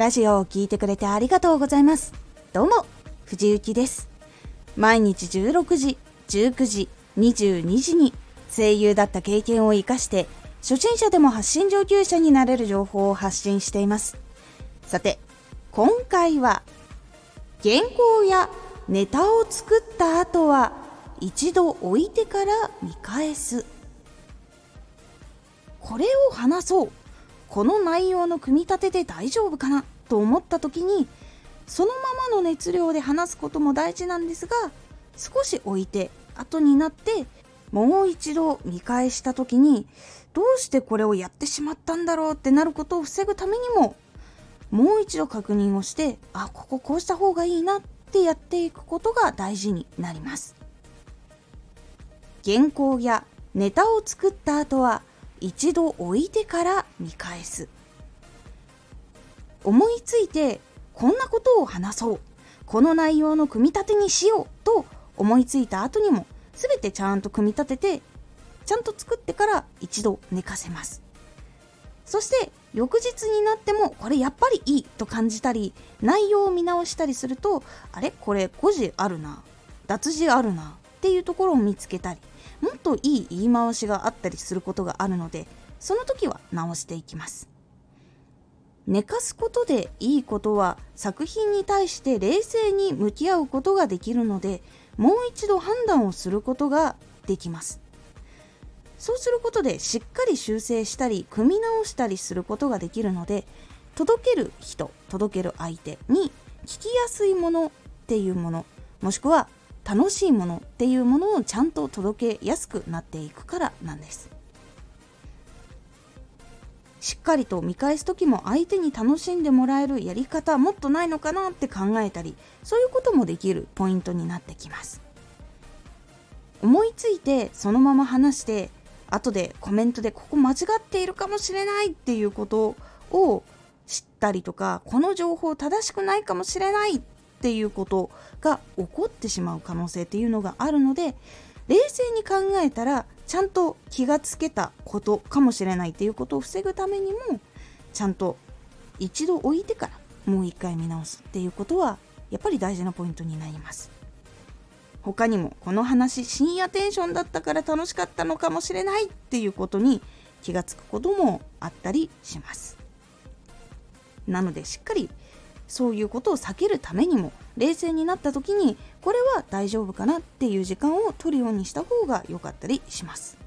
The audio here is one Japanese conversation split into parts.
ラジオを聴いてくれてありがとうございます。どうも、藤幸です。毎日16時、19時、22時に声優だった経験を活かして初心者でも発信上級者になれる情報を発信しています。さて、今回は原稿やネタを作った後は一度置いてから見返す。これを話そうこの内容の組み立てで大丈夫かなと思った時にそのままの熱量で話すことも大事なんですが少し置いて後になってもう一度見返した時にどうしてこれをやってしまったんだろうってなることを防ぐためにももう一度確認をしてあこここうした方がいいなってやっていくことが大事になります。原稿やネタを作った後は一度置いてから見返す。思いついてこんなことを話そう。この内容の組み立てにしようと思いついた後にも全てちゃんと組み立ててちゃんと作ってから一度寝かせます。そして翌日になってもこれやっぱりいいと感じたり内容を見直したりするとあれ？これ誤字あるな。脱字あるな。っていうところを見つけたりもっといい言い回しがあったりすることがあるのでその時は直していきます。寝かすことでいいことは作品に対して冷静に向き合うことができるのでもう一度判断をすることができます。そうすることでしっかり修正したり組み直したりすることができるので届ける人届ける相手に聞きやすいものっていうものもしくは楽しいものっていうものをちゃんと届けやすくなっていくからなんです。しっかりと見返す時も相手に楽しんでもらえるやり方もっとないのかなって考えたりそういうこともできるポイントになってきます。思いついてそのまま話して後でコメントでここ間違っているかもしれないっていうことを知ったりとかこの情報正しくないかもしれないっていうことが起こってしまう可能性っていうのがあるので冷静に考えたらちゃんと気がつけたことかもしれないっていうことを防ぐためにもちゃんと一度置いてからもう一回見直すっていうことはやっぱり大事なポイントになります。他にもこの話深夜テンションだったから楽しかったのかもしれないっていうことに気がつくこともあったりします。なのでしっかりそういうことを避けるためにも冷静になった時にこれは大丈夫かなっていう時間を取るようにした方が良かったりします。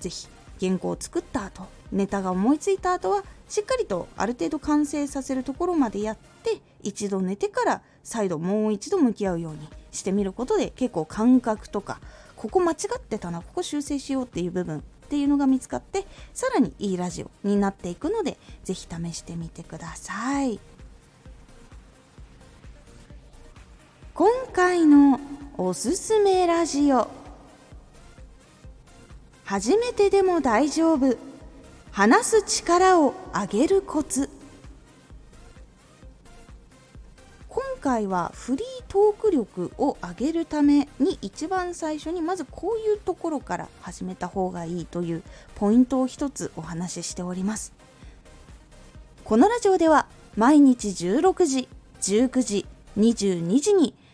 是非原稿を作った後ネタが思いついた後はしっかりとある程度完成させるところまでやって一度寝てから再度もう一度向き合うようにしてみることで結構感覚とかここ間違ってたなここ修正しようっていう部分っていうのが見つかってさらにいいラジオになっていくので是非試してみてください。回のおすすめラジオ。初めてでも大丈夫。話す力を上げるコツ。今回はフリートーク力を上げるために一番最初にまずこういうところから始めた方がいいというポイントを一つお話ししております。このラジオでは毎日16時19時22時に